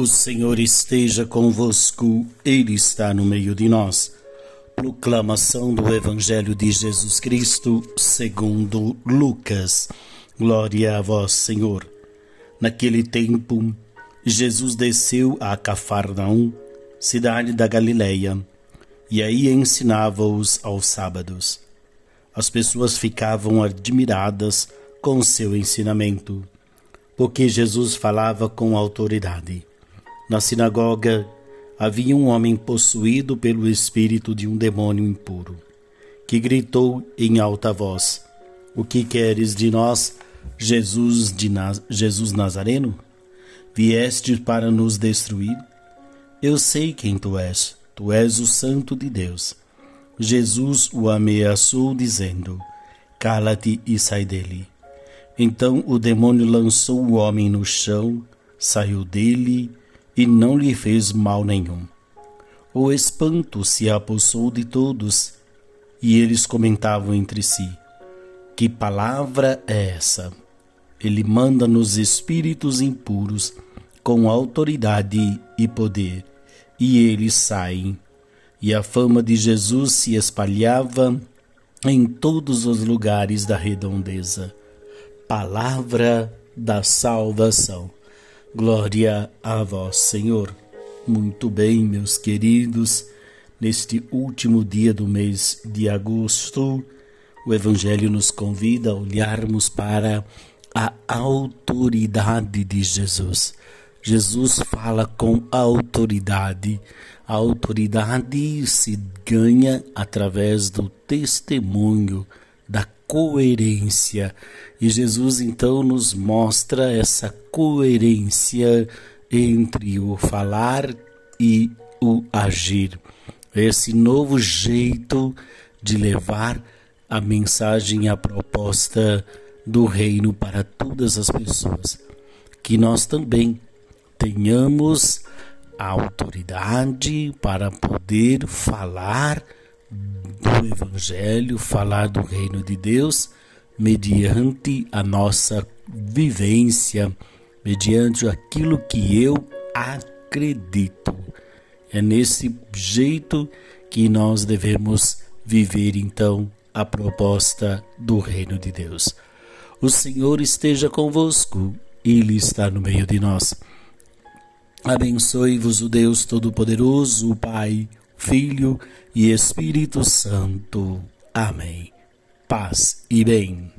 O Senhor esteja convosco, Ele está no meio de nós. Proclamação do Evangelho de Jesus Cristo, segundo Lucas. Glória a vós, Senhor. Naquele tempo, Jesus desceu a Cafarnaum, cidade da Galileia, e aí ensinava-os aos sábados. As pessoas ficavam admiradas com seu ensinamento, porque Jesus falava com autoridade na sinagoga havia um homem possuído pelo espírito de um demônio impuro, que gritou em alta voz: O que queres de nós, Jesus de Jesus Nazareno? Vieste para nos destruir? Eu sei quem tu és, tu és o Santo de Deus. Jesus o ameaçou, dizendo: Cala-te e sai dele. Então o demônio lançou o homem no chão, saiu dele e não lhe fez mal nenhum. O espanto se apossou de todos, e eles comentavam entre si: Que palavra é essa? Ele manda nos espíritos impuros com autoridade e poder, e eles saem. E a fama de Jesus se espalhava em todos os lugares da redondeza. Palavra da salvação. Glória a vós, Senhor. Muito bem, meus queridos, neste último dia do mês de agosto, o Evangelho nos convida a olharmos para a autoridade de Jesus. Jesus fala com autoridade. A autoridade se ganha através do testemunho, da coerência. E Jesus então nos mostra essa coerência entre o falar e o agir. Esse novo jeito de levar a mensagem, a proposta do reino para todas as pessoas. Que nós também tenhamos a autoridade para poder falar do Evangelho, falar do reino de Deus, mediante a nossa vivência, mediante aquilo que eu acredito. É nesse jeito que nós devemos viver então a proposta do reino de Deus. O Senhor esteja convosco, Ele está no meio de nós. Abençoe-vos o Deus Todo-Poderoso, o Pai, Filho e Espírito Santo. Amém. Paz e bem.